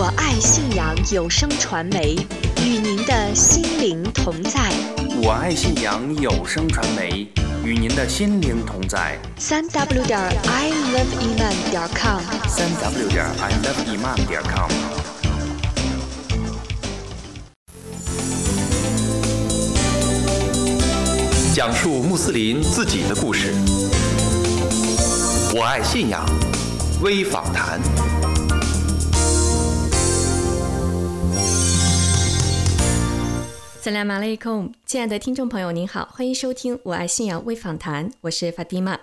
我爱信阳有声传媒，与您的心灵同在。我爱信阳有声传媒，与您的心灵同在。三 w 点 i love iman 点 com，三 w 点 i love iman 点 com。讲述穆斯林自己的故事。我爱信仰微访谈。萨拉马雷控，亲爱的听众朋友，您好，欢迎收听《我爱信仰微访谈》，我是法蒂玛。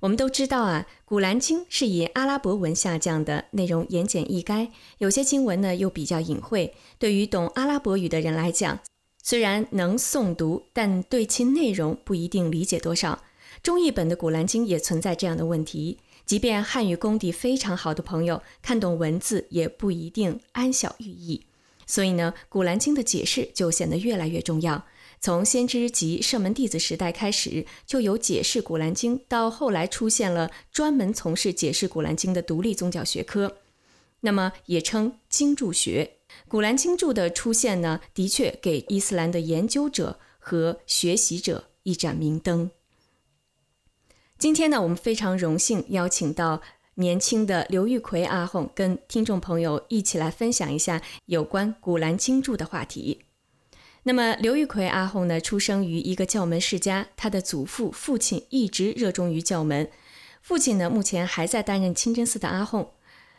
我们都知道啊，《古兰经》是以阿拉伯文下降的，内容言简意赅，有些经文呢又比较隐晦。对于懂阿拉伯语的人来讲，虽然能诵读，但对其内容不一定理解多少。中译本的《古兰经》也存在这样的问题，即便汉语功底非常好的朋友看懂文字，也不一定安晓寓意。所以呢，《古兰经》的解释就显得越来越重要。从先知及射门弟子时代开始，就有解释《古兰经》，到后来出现了专门从事解释《古兰经》的独立宗教学科，那么也称经注学。《古兰经注》的出现呢，的确给伊斯兰的研究者和学习者一盏明灯。今天呢，我们非常荣幸邀请到。年轻的刘玉奎阿訇跟听众朋友一起来分享一下有关《古兰经注》的话题。那么，刘玉奎阿訇呢，出生于一个教门世家，他的祖父、父亲一直热衷于教门。父亲呢，目前还在担任清真寺的阿訇。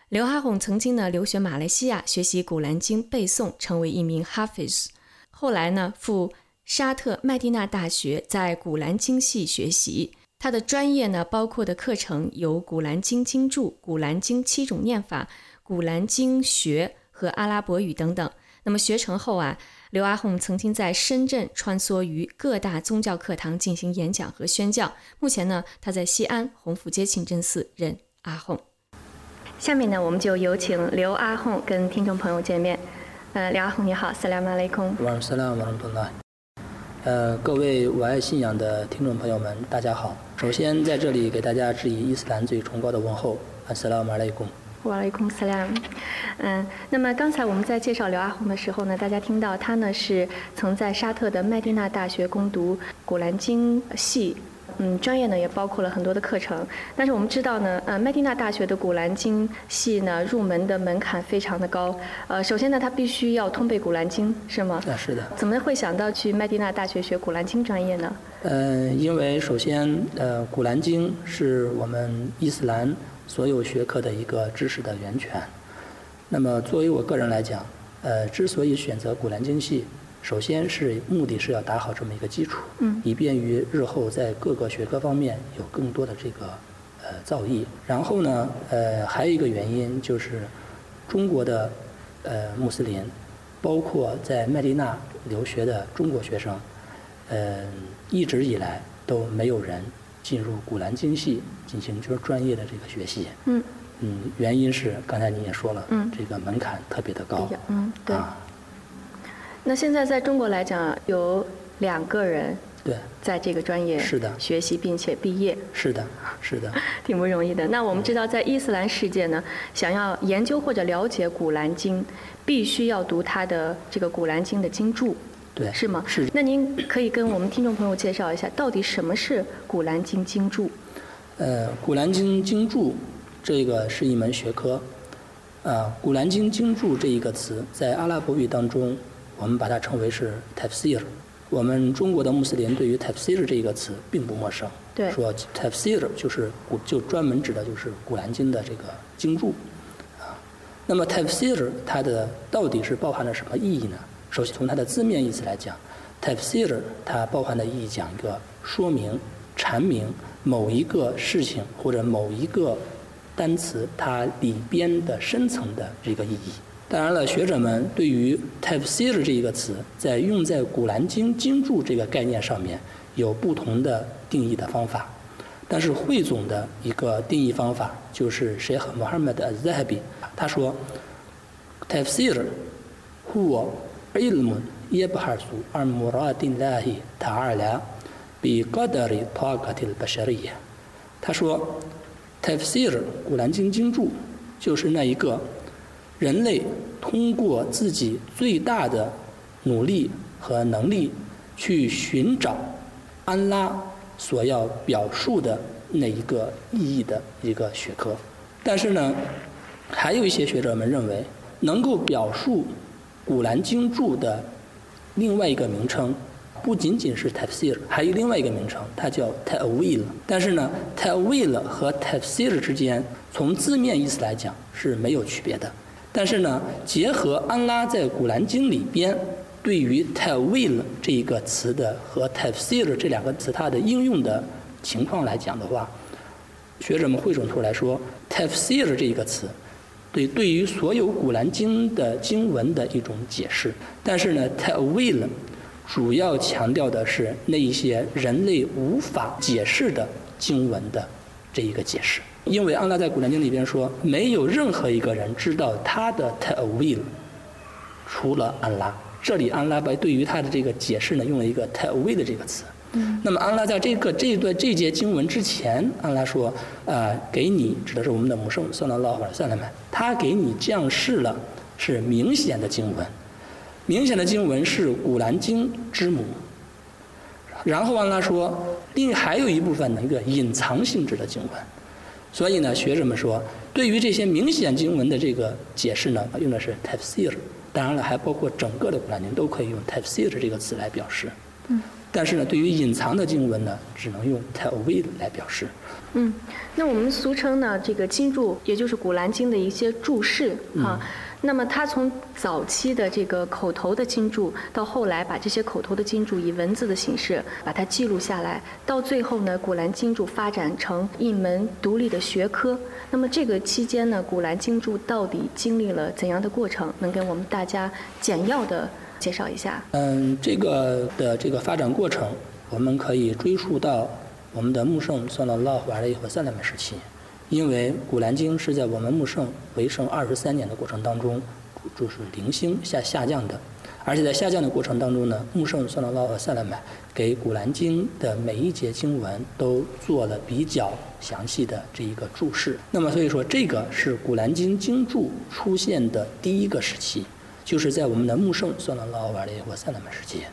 刘阿訇曾经呢，留学马来西亚学习《古兰经》背诵，成为一名 Hafiz。后来呢，赴沙特麦地那大学在《古兰经》系学习。他的专业呢，包括的课程有《古兰经》经注、《古兰经》七种念法、《古兰经学》和阿拉伯语等等。那么学成后啊，刘阿訇曾经在深圳穿梭于各大宗教课堂进行演讲和宣教。目前呢，他在西安鸿福街清真寺任阿訇。下面呢，我们就有请刘阿訇跟听众朋友见面。呃，刘阿訇你好，萨拉马雷空。晚上好，晚上好。呃，各位我爱信仰的听众朋友们，大家好。首先在这里给大家致以伊斯兰最崇高的问候，阿斯拉马莱贡。瓦莱贡斯拉姆。嗯，那么刚才我们在介绍刘阿红的时候呢，大家听到她呢是曾在沙特的麦地那大学攻读古兰经系。嗯，专业呢也包括了很多的课程，但是我们知道呢，呃，麦地那大学的古兰经系呢入门的门槛非常的高，呃，首先呢，他必须要通背古兰经，是吗？啊，是的。怎么会想到去麦地那大学学古兰经专业呢？嗯，因为首先，呃，古兰经是我们伊斯兰所有学科的一个知识的源泉。那么，作为我个人来讲，呃，之所以选择古兰经系。首先是目的是要打好这么一个基础，以便于日后在各个学科方面有更多的这个呃造诣。然后呢，呃，还有一个原因就是，中国的呃穆斯林，包括在麦地那留学的中国学生，呃，一直以来都没有人进入古兰经系进行就是专业的这个学习。嗯。嗯，原因是刚才你也说了，这个门槛特别的高。嗯，对。那现在在中国来讲，有两个人对在这个专业是的学习并且毕业是的，是的，挺不容易的。那我们知道，在伊斯兰世界呢，想要研究或者了解《古兰经》，必须要读它的这个《古兰经》的经注，对，是吗？是。那您可以跟我们听众朋友介绍一下，到底什么是《古兰经》经注？呃，《古兰经》经注这个是一门学科，啊，《古兰经》经注这一个词在阿拉伯语当中。我们把它称为是 tafsir，我们中国的穆斯林对于 tafsir 这一个词并不陌生。对。说 tafsir 就是古，就专门指的就是古兰经的这个经注，啊。那么 tafsir 它的到底是包含了什么意义呢？首先从它的字面意思来讲，tafsir 它包含的意义讲一个说明、阐明某一个事情或者某一个单词它里边的深层的这个意义。当然了，学者们对于 tafsir 这一个词，在用在《古兰经》经注这个概念上面，有不同的定义的方法。但是汇总的一个定义方法，就是 Sheikh Muhammad al-Zahabi 他说：“tafsir huwa ilmun yabhasu an muradillahi ta'ala bi qadri taqatil bashariyah。”他说：“tafsir 古兰经经注就是那一个。”人类通过自己最大的努力和能力去寻找安拉所要表述的那一个意义的一个学科。但是呢，还有一些学者们认为，能够表述《古兰经》注的另外一个名称。不仅仅是 tafsir，还有另外一个名称，它叫 ta'wil。但是呢，ta'wil 和 tafsir 之间，从字面意思来讲是没有区别的。但是呢，结合安拉在古兰经里边对于 ta'wil 这一个词的和 tafsir 这两个词它的应用的情况来讲的话，学者们汇总出来说，tafsir 这一个词，对对于所有古兰经的经文的一种解释。但是呢，ta'wil 主要强调的是那一些人类无法解释的经文的这一个解释，因为安拉在古兰经里边说，没有任何一个人知道他的 ta'wil，除了安拉。这里安拉把对于他的这个解释呢，用了一个 ta'wil 这个词。嗯。那么安拉在这个这一段这节经文之前，安拉说，呃，给你指的是我们的母圣算了拉尔赛拉曼，他给你降世了，是明显的经文。明显的经文是《古兰经》之母，然后安拉说，另还有一部分的一个隐藏性质的经文，所以呢，学者们说，对于这些明显经文的这个解释呢，用的是 tafsir，当然了，还包括整个的《古兰经》都可以用 tafsir 这个词来表示。嗯。但是呢，对于隐藏的经文呢，只能用 ta'wil 来表示。嗯，那我们俗称呢，这个经注，也就是《古兰经》的一些注释啊。那么，他从早期的这个口头的经注，到后来把这些口头的经注以文字的形式把它记录下来，到最后呢，古兰经注发展成一门独立的学科。那么这个期间呢，古兰经注到底经历了怎样的过程？能给我们大家简要的介绍一下？嗯，这个的这个发展过程，我们可以追溯到我们的穆圣算到拉华的和萨勒曼时期。因为《古兰经》是在我们穆圣为圣二十三年的过程当中，就是零星下下降的，而且在下降的过程当中呢，穆圣算拉拉和萨拉买给《古兰经》的每一节经文都做了比较详细的这一个注释。那么，所以说这个是《古兰经》经注出现的第一个时期，就是在我们的穆圣算拉拉瓦列或萨拉买时期，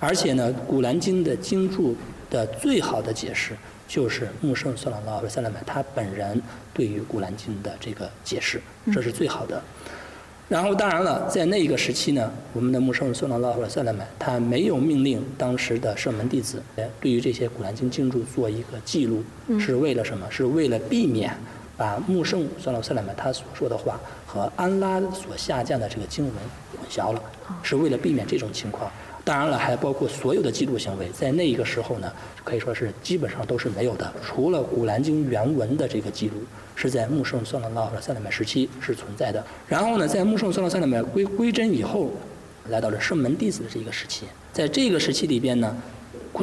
而且呢，《古兰经》的经注的最好的解释。就是穆圣算拉拉和塞勒曼他本人对于《古兰经》的这个解释，这是最好的。然后当然了，在那一个时期呢，我们的穆圣算拉拉和塞勒曼他没有命令当时的圣门弟子对于这些《古兰经》经注做一个记录，是为了什么？是为了避免把穆圣算拉塞勒曼他所说的话和安拉所下降的这个经文混淆了，是为了避免这种情况。当然了，还包括所有的记录行为，在那一个时候呢，可以说是基本上都是没有的。除了《古兰经》原文的这个记录，是在穆圣算拉拉和塞勒麦时期是存在的。然后呢，在穆圣算拉塞勒麦归归真以后，来到了圣门弟子的这个时期。在这个时期里边呢，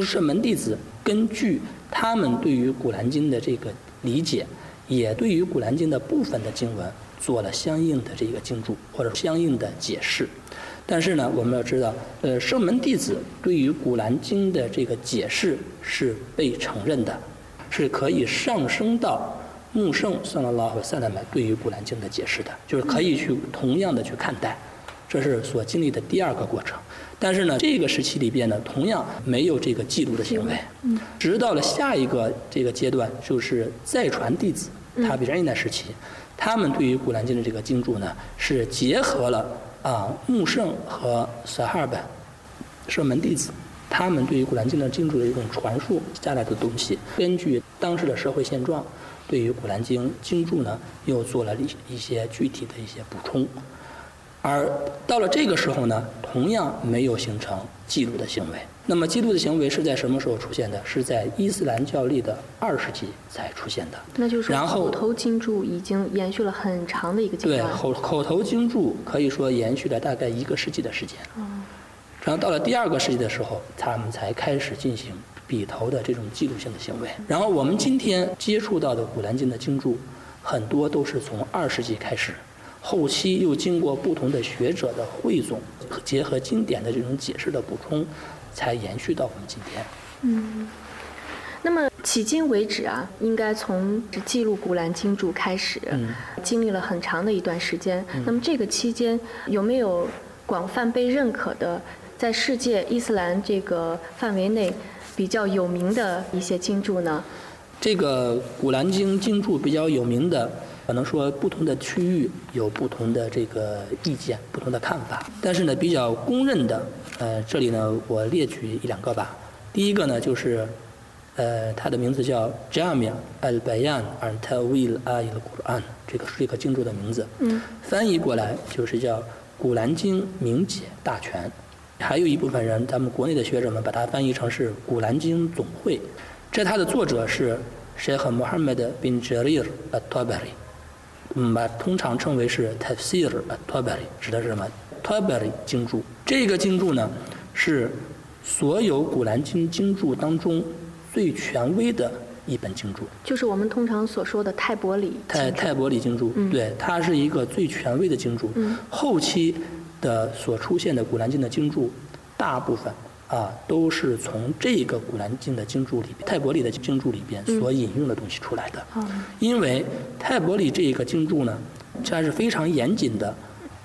圣门弟子根据他们对于《古兰经》的这个理解，也对于《古兰经》的部分的经文做了相应的这个经注或者相应的解释。但是呢，我们要知道，呃，圣门弟子对于《古兰经》的这个解释是被承认的，是可以上升到穆圣算拉拉和塞拉麦对于《古兰经》的解释的，就是可以去同样的去看待，这是所经历的第二个过程。但是呢，这个时期里边呢，同样没有这个记录的行为，直到了下一个这个阶段，就是再传弟子，他比较现代时期，他们对于《古兰经》的这个经注呢，是结合了。啊，穆圣和撒哈尔本是门弟子，他们对于《古兰经》的经注的一种传述下来的东西，根据当时的社会现状，对于《古兰经》经注呢，又做了一一些具体的一些补充。而到了这个时候呢，同样没有形成记录的行为。那么，记录的行为是在什么时候出现的？是在伊斯兰教历的二世纪才出现的。那就是然后口头经注已经延续了很长的一个阶段。对，口口头经注可以说延续了大概一个世纪的时间。嗯。然后到了第二个世纪的时候，他们才开始进行笔头的这种记录性的行为。然后我们今天接触到的《古兰经》的经注，很多都是从二世纪开始。后期又经过不同的学者的汇总，结合经典的这种解释的补充，才延续到我们今天。嗯，那么。迄今为止啊，应该从记录《古兰经》注开始，经历了很长的一段时间。那么这个期间有没有广泛被认可的，在世界伊斯兰这个范围内比较有名的一些经注呢？这个《古兰经》经注比较有名的，可能说不同的区域有不同的这个意见、不同的看法。但是呢，比较公认的，呃，这里呢我列举一两个吧。第一个呢就是。呃，它的名字叫 Jamia al-Bayan al-Tawil al-Quran，这个是一个经注的名字。嗯。翻译过来就是叫《古兰经明解大全》，还有一部分人，咱们国内的学者们把它翻译成是《古兰经总会》。这它的作者是 Sheikh Muhammad bin Jarir al-Tabari，嗯，把通常称为是 Tafsir al-Tabari，指的是什么？Tabari 经注。这个经注呢，是所有《古兰经》经注当中。最权威的一本经注，就是我们通常所说的泰伯里。泰泰伯里经注，对，它是一个最权威的经注。后期的所出现的《古兰经》的经注，大部分啊都是从这个《古兰经》的经注里边，泰伯里的经注里边所引用的东西出来的。因为泰伯里这一个经注呢，它是非常严谨的，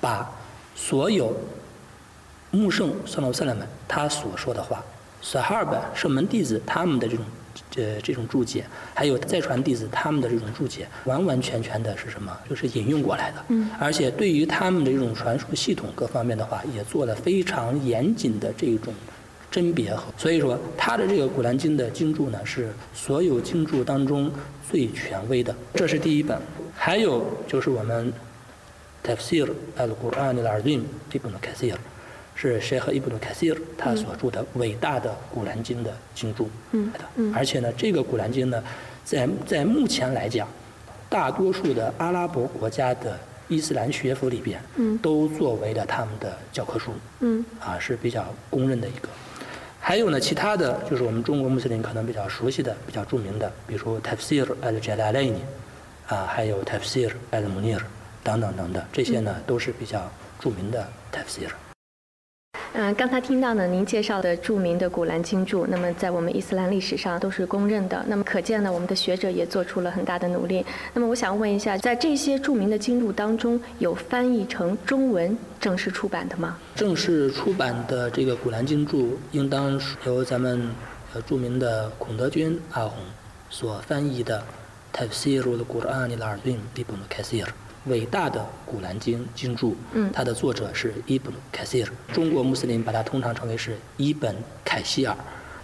把所有穆圣萨拉萨勒们他所说的话。萨哈尔本圣门弟子他们的这种呃这种注解，还有再传弟子他们的这种注解，完完全全的是什么？就是引用过来的。嗯。而且对于他们的这种传输系统各方面的话，也做了非常严谨的这种甄别好。所以说，他的这个《古兰经》的经注呢，是所有经注当中最权威的。这是第一本。还有就是我们 Tafsir al-Quran al-Azim Ibn Kathir。是谁和伊布鲁凯西尔他所著的伟大的《古兰经》的经注，嗯，而且呢，这个《古兰经》呢，在在目前来讲，大多数的阿拉伯国家的伊斯兰学府里边，嗯，都作为了他们的教科书，嗯，啊是比较公认的一个。还有呢，其他的就是我们中国穆斯林可能比较熟悉的、比较著名的，比如说 Tafsir al-Jalalain，啊，还有 Tafsir al-Munir 等等等等，这些呢都是比较著名的 Tafsir。嗯，刚才听到呢，您介绍的著名的《古兰经注》，那么在我们伊斯兰历史上都是公认的。那么可见呢，我们的学者也做出了很大的努力。那么我想问一下，在这些著名的经注当中，有翻译成中文正式出版的吗？正式出版的这个《古兰经注》，应当由咱们呃著名的孔德军阿红所翻译的《Tafsir al-Quran al-Azim Ibn Kathir》。伟大的《古兰经》经注，它的作者是伊本·凯西尔，中国穆斯林把它通常称为是伊本·凯西尔。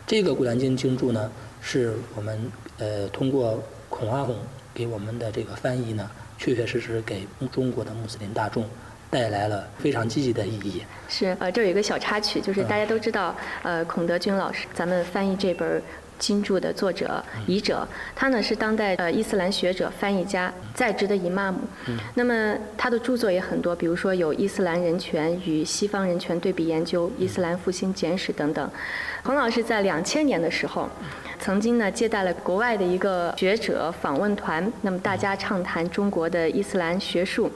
这个《古兰经》经注呢，是我们呃通过孔阿訇给我们的这个翻译呢，确确实实给中国的穆斯林大众带来了非常积极的意义。是，呃，这有一个小插曲，就是大家都知道，呃，孔德军老师，咱们翻译这本。经注的作者译者，他呢是当代呃伊斯兰学者、翻译家，在职的伊玛目。那么他的著作也很多，比如说有《伊斯兰人权与西方人权对比研究》《伊斯兰复兴简史》等等。洪老师在两千年的时候。曾经呢，接待了国外的一个学者访问团，那么大家畅谈中国的伊斯兰学术。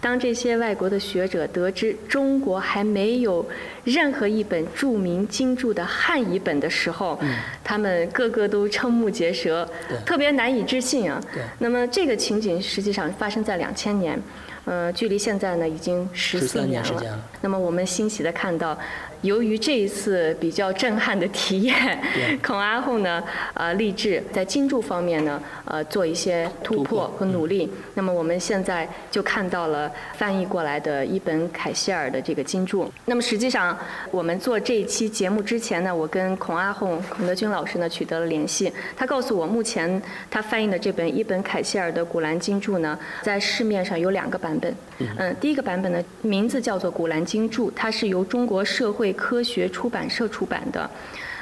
当这些外国的学者得知中国还没有任何一本著名经注的汉译本的时候，他们个个都瞠目结舌，特别难以置信啊。那么这个情景实际上发生在两千年，呃，距离现在呢已经十四年了。那么我们欣喜地看到。由于这一次比较震撼的体验，孔阿訇呢，呃，立志在金柱方面呢，呃，做一些突破和努力。那么我们现在就看到了翻译过来的一本凯西尔的这个金柱。那么实际上，我们做这一期节目之前呢，我跟孔阿訇、孔德军老师呢取得了联系。他告诉我，目前他翻译的这本一本凯西尔的古兰经注呢，在市面上有两个版本。嗯，第一个版本呢，名字叫做《古兰经注》，它是由中国社会科学出版社出版的。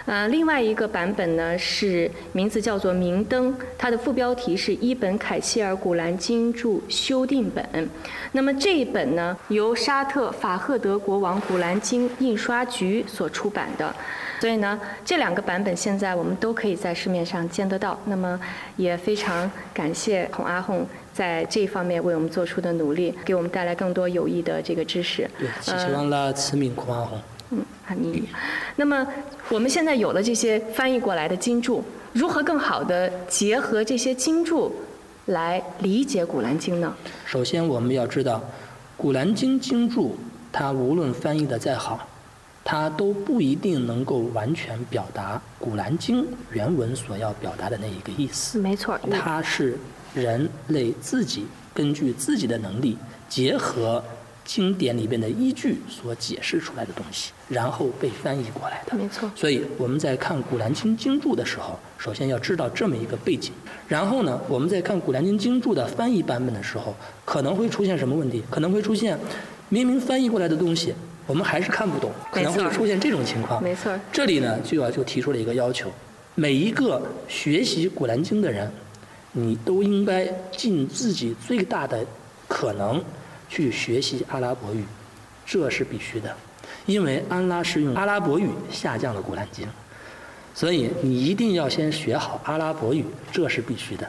呃，另外一个版本呢是名字叫做《明灯》，它的副标题是伊本凯西尔古兰经注修订本。那么这一本呢，由沙特法赫德国王古兰经印刷局所出版的。所以呢，这两个版本现在我们都可以在市面上见得到。那么也非常感谢孔阿訇在这方面为我们做出的努力，给我们带来更多有益的这个知识。对，希望了赐名孔阿訇。嗯，哈尼。那么我们现在有了这些翻译过来的经注，如何更好的结合这些经注来理解《古兰经》呢？首先，我们要知道，《古兰经》经注它无论翻译的再好，它都不一定能够完全表达《古兰经》原文所要表达的那一个意思。没错，它是人类自己根据自己的能力结合。经典里边的依据所解释出来的东西，然后被翻译过来的。没错。所以我们在看《古兰经》经注的时候，首先要知道这么一个背景。然后呢，我们在看《古兰经》经注的翻译版本的时候，可能会出现什么问题？可能会出现明明翻译过来的东西，我们还是看不懂，可能会出现这种情况。没错。这里呢，就要就提出了一个要求：每一个学习《古兰经》的人，你都应该尽自己最大的可能。去学习阿拉伯语，这是必须的，因为安拉是用阿拉伯语下降了《古兰经》，所以你一定要先学好阿拉伯语，这是必须的。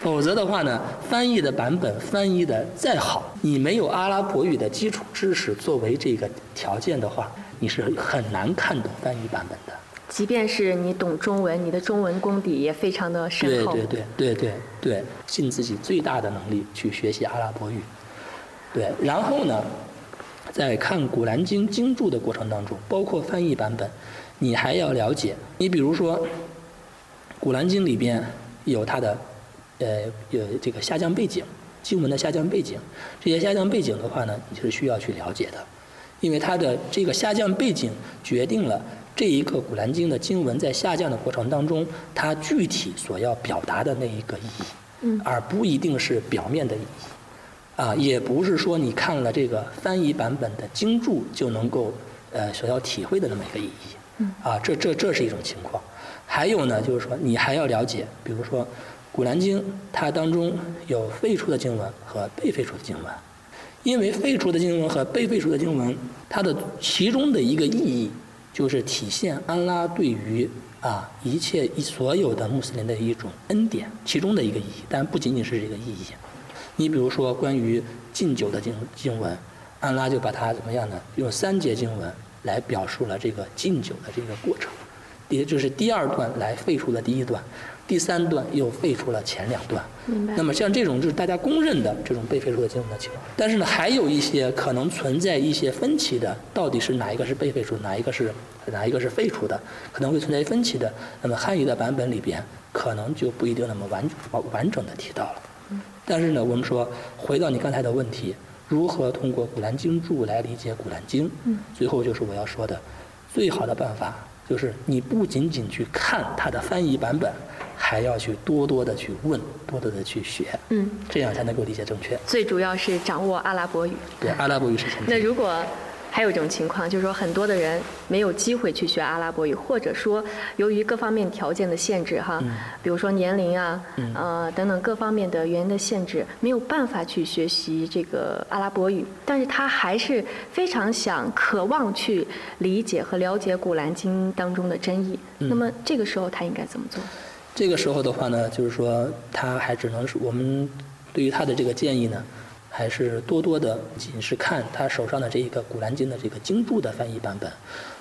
否则的话呢，翻译的版本翻译的再好，你没有阿拉伯语的基础知识作为这个条件的话，你是很难看懂翻译版本的。即便是你懂中文，你的中文功底也非常的深厚。对对对对对对，尽自己最大的能力去学习阿拉伯语。对，然后呢，在看《古兰经》经注的过程当中，包括翻译版本，你还要了解。你比如说，《古兰经》里边有它的，呃，有这个下降背景，经文的下降背景。这些下降背景的话呢，你是需要去了解的，因为它的这个下降背景决定了这一个《古兰经》的经文在下降的过程当中，它具体所要表达的那一个意义，而不一定是表面的意义。啊，也不是说你看了这个翻译版本的经注就能够呃所要体会的那么一个意义。啊，这这这是一种情况。还有呢，就是说你还要了解，比如说《古兰经》，它当中有废除的经文和被废除的经文。因为废除的经文和被废除的经文，它的其中的一个意义就是体现安拉对于啊一切所有的穆斯林的一种恩典，其中的一个意义，但不仅仅是这个意义。你比如说，关于禁酒的经经文，安拉就把它怎么样呢？用三节经文来表述了这个禁酒的这个过程。也就是第二段来废除了第一段，第三段又废除了前两段。那么像这种就是大家公认的这种被废除的经文的情况。但是呢，还有一些可能存在一些分歧的，到底是哪一个是被废除，哪一个是哪一个是废除的，可能会存在分歧的。那么汉语的版本里边，可能就不一定那么完完整的提到了。但是呢，我们说回到你刚才的问题，如何通过《古兰经注》来理解《古兰经》？嗯，最后就是我要说的，最好的办法就是你不仅仅去看它的翻译版本，还要去多多的去问，多多的去学，嗯，这样才能够理解正确。最主要是掌握阿拉伯语。对，阿拉伯语是前提。那如果还有一种情况，就是说很多的人没有机会去学阿拉伯语，或者说由于各方面条件的限制，哈，比如说年龄啊，呃等等各方面的原因的限制，没有办法去学习这个阿拉伯语，但是他还是非常想、渴望去理解和了解《古兰经》当中的真意。那么这个时候他应该怎么做？这个时候的话呢，就是说他还只能是我们对于他的这个建议呢。还是多多的，仅是看他手上的这一个《古兰经》的这个经注的翻译版本，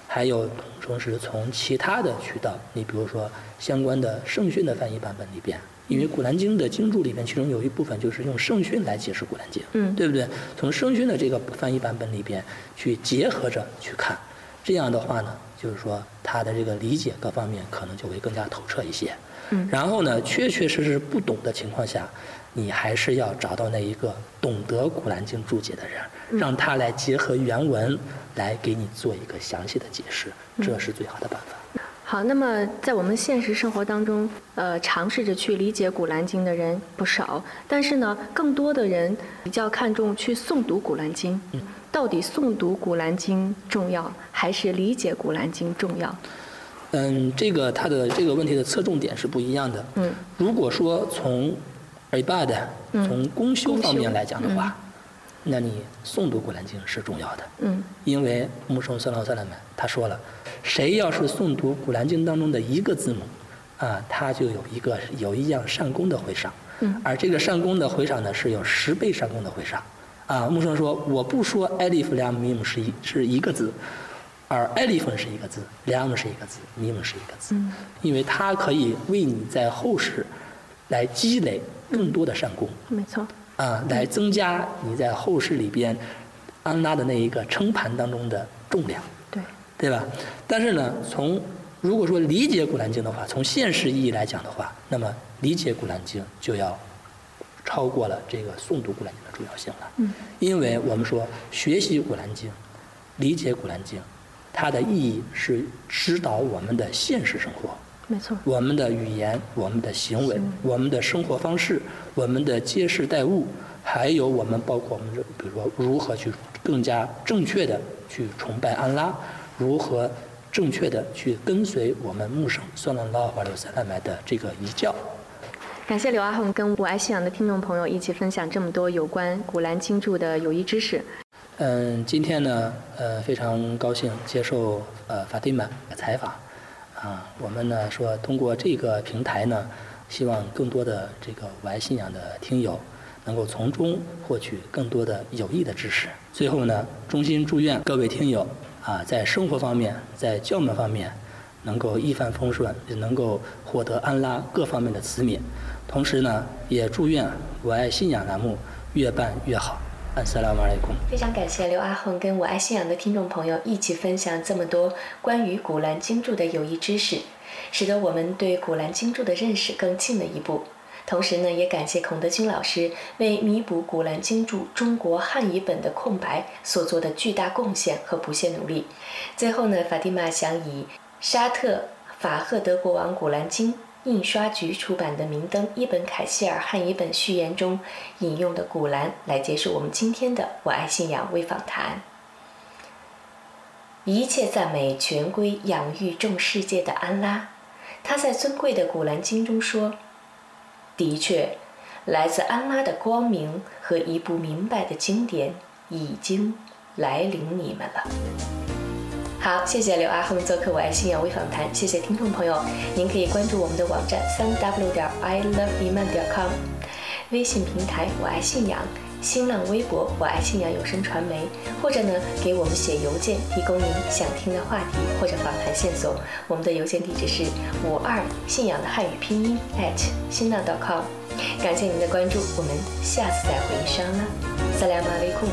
还有同时从其他的渠道，你比如说相关的圣训的翻译版本里边，因为《古兰经》的经注里面，其中有一部分就是用圣训来解释《古兰经》，嗯，对不对？从圣训的这个翻译版本里边去结合着去看，这样的话呢，就是说他的这个理解各方面可能就会更加透彻一些。嗯，然后呢，确确实实不懂的情况下。你还是要找到那一个懂得《古兰经》注解的人，让他来结合原文来给你做一个详细的解释，这是最好的办法。好，那么在我们现实生活当中，呃，尝试着去理解《古兰经》的人不少，但是呢，更多的人比较看重去诵读《古兰经》。嗯，到底诵读《古兰经》重要，还是理解《古兰经》重要？嗯，这个他的这个问题的侧重点是不一样的。嗯，如果说从从公修方面来讲的话，那你诵读古兰经是重要的。嗯，因为穆圣斯拉萨勒们他说了，谁要是诵读古兰经当中的一个字母，啊，他就有一个有一样善功的回赏。嗯，而这个善功的回赏呢，是有十倍善功的回赏。啊，穆圣说，我不说艾利弗良米姆是一是一个字，而 elephant 是一个字，lam 是一个字，mim 是一个字，因为它可以为你在后世来积累更多的善功。没错。啊，来增加你在后世里边安拉的那一个称盘当中的重量。对。对吧？但是呢，从如果说理解《古兰经》的话，从现实意义来讲的话，那么理解《古兰经》就要超过了这个诵读《古兰经》的重要性了。嗯。因为我们说学习《古兰经》，理解《古兰经》，它的意义是指导我们的现实生活。没错。我们的语言、我们的行为、我们的生活方式、我们的接世待物，还有我们包括我们这，比如说如何去更加正确的去崇拜安拉。如何正确的去跟随我们穆圣算了拉瓦留萨拉麦的这个遗教？感谢刘阿红跟我爱信仰的听众朋友一起分享这么多有关古兰经注的有益知识。嗯，今天呢，呃，非常高兴接受呃法蒂玛的采访。啊，我们呢说通过这个平台呢，希望更多的这个我爱信仰的听友能够从中获取更多的有益的知识。最后呢，衷心祝愿各位听友。啊，在生活方面，在教门方面，能够一帆风顺，也能够获得安拉各方面的慈悯。同时呢，也祝愿我爱信仰栏目越办越好。非常感谢刘阿红跟我爱信仰的听众朋友一起分享这么多关于古兰经注的有益知识，使得我们对古兰经注的认识更近了一步。同时呢，也感谢孔德军老师为弥补《古兰经》注中国汉语本的空白所做的巨大贡献和不懈努力。最后呢，法蒂玛想以沙特法赫德国王《古兰经》印刷局出版的明灯》一本凯希尔汉译本序言中引用的古兰来结束我们今天的“我爱信仰”微访谈。一切赞美全归养育众世界的安拉，他在尊贵的《古兰经》中说。的确，来自安拉的光明和一部明白的经典已经来临你们了。好，谢谢刘阿红做客《我爱信仰微访谈》，谢谢听众朋友，您可以关注我们的网站三 w 点 i love iman 点 com，微信平台“我爱信仰”。新浪微博“我爱信仰有声传媒”，或者呢给我们写邮件，提供您想听的话题或者访谈线索。我们的邮件地址是五二信仰的汉语拼音 at 新浪 .com。感谢您的关注，我们下次再会，一双啦，萨拉马利库。